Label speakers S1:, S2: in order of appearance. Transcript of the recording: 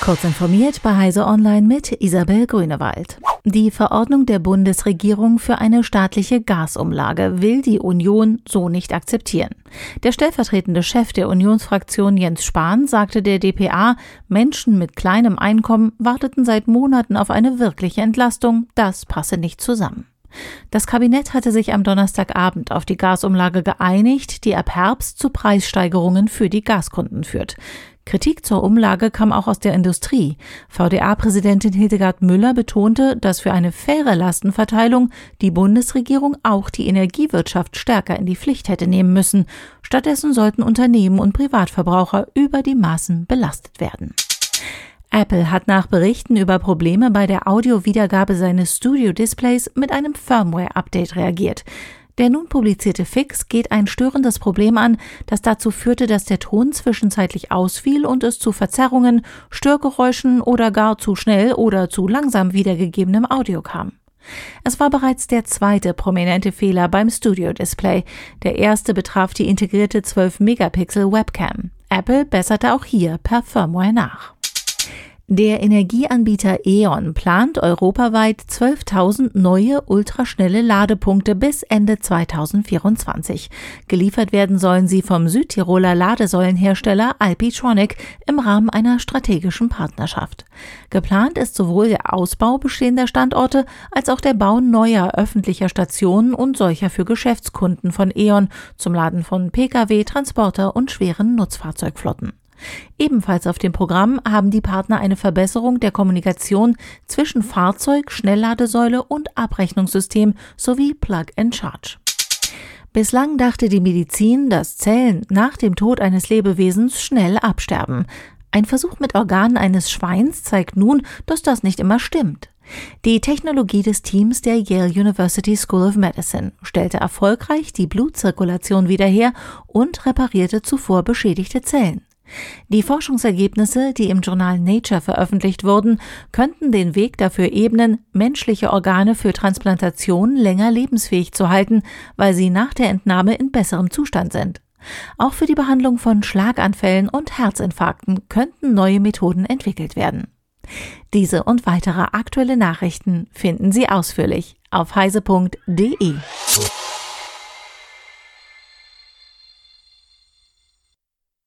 S1: Kurz informiert bei Heise Online mit Isabel Grünewald. Die Verordnung der Bundesregierung für eine staatliche Gasumlage will die Union so nicht akzeptieren. Der stellvertretende Chef der Unionsfraktion Jens Spahn sagte der DPA, Menschen mit kleinem Einkommen warteten seit Monaten auf eine wirkliche Entlastung. Das passe nicht zusammen. Das Kabinett hatte sich am Donnerstagabend auf die Gasumlage geeinigt, die ab Herbst zu Preissteigerungen für die Gaskunden führt. Kritik zur Umlage kam auch aus der Industrie. VDA-Präsidentin Hildegard Müller betonte, dass für eine faire Lastenverteilung die Bundesregierung auch die Energiewirtschaft stärker in die Pflicht hätte nehmen müssen. Stattdessen sollten Unternehmen und Privatverbraucher über die Maßen belastet werden. Apple hat nach Berichten über Probleme bei der Audiowiedergabe seines Studio-Displays mit einem Firmware-Update reagiert. Der nun publizierte Fix geht ein störendes Problem an, das dazu führte, dass der Ton zwischenzeitlich ausfiel und es zu Verzerrungen, Störgeräuschen oder gar zu schnell oder zu langsam wiedergegebenem Audio kam. Es war bereits der zweite prominente Fehler beim Studio-Display. Der erste betraf die integrierte 12-Megapixel Webcam. Apple besserte auch hier per Firmware nach. Der Energieanbieter E.ON plant europaweit 12.000 neue ultraschnelle Ladepunkte bis Ende 2024. Geliefert werden sollen sie vom Südtiroler Ladesäulenhersteller Alpitronic im Rahmen einer strategischen Partnerschaft. Geplant ist sowohl der Ausbau bestehender Standorte als auch der Bau neuer öffentlicher Stationen und solcher für Geschäftskunden von E.ON zum Laden von Pkw, Transporter und schweren Nutzfahrzeugflotten. Ebenfalls auf dem Programm haben die Partner eine Verbesserung der Kommunikation zwischen Fahrzeug, Schnellladesäule und Abrechnungssystem sowie Plug and Charge. Bislang dachte die Medizin, dass Zellen nach dem Tod eines Lebewesens schnell absterben. Ein Versuch mit Organen eines Schweins zeigt nun, dass das nicht immer stimmt. Die Technologie des Teams der Yale University School of Medicine stellte erfolgreich die Blutzirkulation wieder her und reparierte zuvor beschädigte Zellen. Die Forschungsergebnisse, die im Journal Nature veröffentlicht wurden, könnten den Weg dafür ebnen, menschliche Organe für Transplantation länger lebensfähig zu halten, weil sie nach der Entnahme in besserem Zustand sind. Auch für die Behandlung von Schlaganfällen und Herzinfarkten könnten neue Methoden entwickelt werden. Diese und weitere aktuelle Nachrichten finden Sie ausführlich auf heise.de.